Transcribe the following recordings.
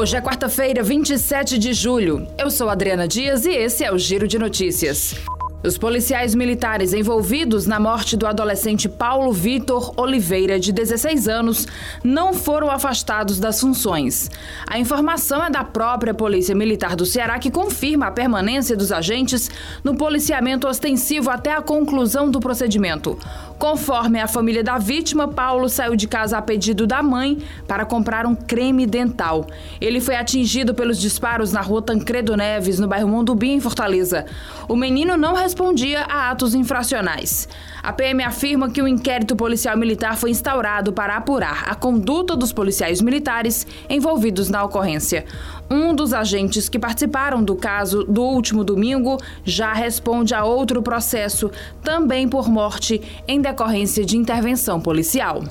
Hoje é quarta-feira, 27 de julho. Eu sou Adriana Dias e esse é o Giro de Notícias. Os policiais militares envolvidos na morte do adolescente Paulo Vitor Oliveira, de 16 anos, não foram afastados das funções. A informação é da própria Polícia Militar do Ceará, que confirma a permanência dos agentes no policiamento ostensivo até a conclusão do procedimento. Conforme a família da vítima, Paulo saiu de casa a pedido da mãe para comprar um creme dental. Ele foi atingido pelos disparos na rua Tancredo Neves, no bairro Mondubim, em Fortaleza. O menino não respondia a atos infracionais. A PM afirma que o um inquérito policial militar foi instaurado para apurar a conduta dos policiais militares envolvidos na ocorrência. Um dos agentes que participaram do caso do último domingo já responde a outro processo, também por morte em decorrência de intervenção policial.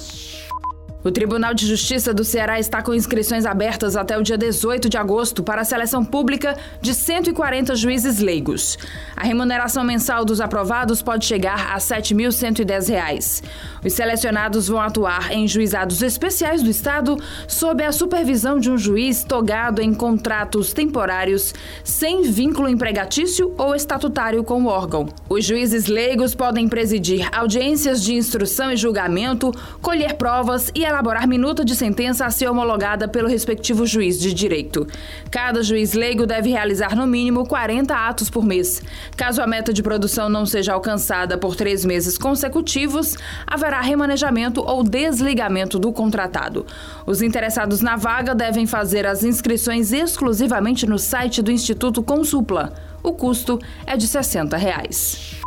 O Tribunal de Justiça do Ceará está com inscrições abertas até o dia 18 de agosto para a seleção pública de 140 juízes leigos. A remuneração mensal dos aprovados pode chegar a R$ 7.110. Os selecionados vão atuar em juizados especiais do Estado sob a supervisão de um juiz togado em contratos temporários sem vínculo empregatício ou estatutário com o órgão. Os juízes leigos podem presidir audiências de instrução e julgamento, colher provas e elaborar minuta de sentença a ser homologada pelo respectivo juiz de direito. Cada juiz leigo deve realizar no mínimo 40 atos por mês. Caso a meta de produção não seja alcançada por três meses consecutivos, haverá remanejamento ou desligamento do contratado. Os interessados na vaga devem fazer as inscrições exclusivamente no site do Instituto Consupla. O custo é de 60 reais.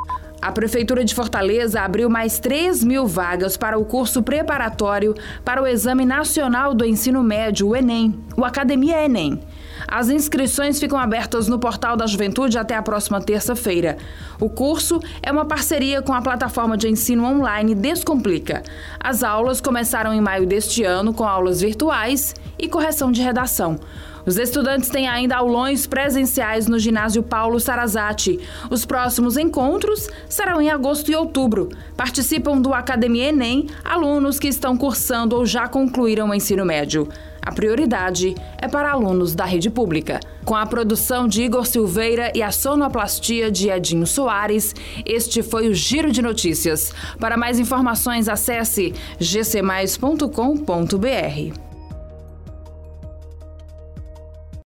A Prefeitura de Fortaleza abriu mais 3 mil vagas para o curso preparatório para o Exame Nacional do Ensino Médio, o Enem, o Academia Enem. As inscrições ficam abertas no Portal da Juventude até a próxima terça-feira. O curso é uma parceria com a plataforma de ensino online Descomplica. As aulas começaram em maio deste ano com aulas virtuais e correção de redação. Os estudantes têm ainda aulões presenciais no ginásio Paulo Sarazati. Os próximos encontros serão em agosto e outubro. Participam do Academia Enem alunos que estão cursando ou já concluíram o ensino médio. A prioridade é para alunos da rede pública. Com a produção de Igor Silveira e a sonoplastia de Edinho Soares, este foi o Giro de Notícias. Para mais informações, acesse gcmais.com.br.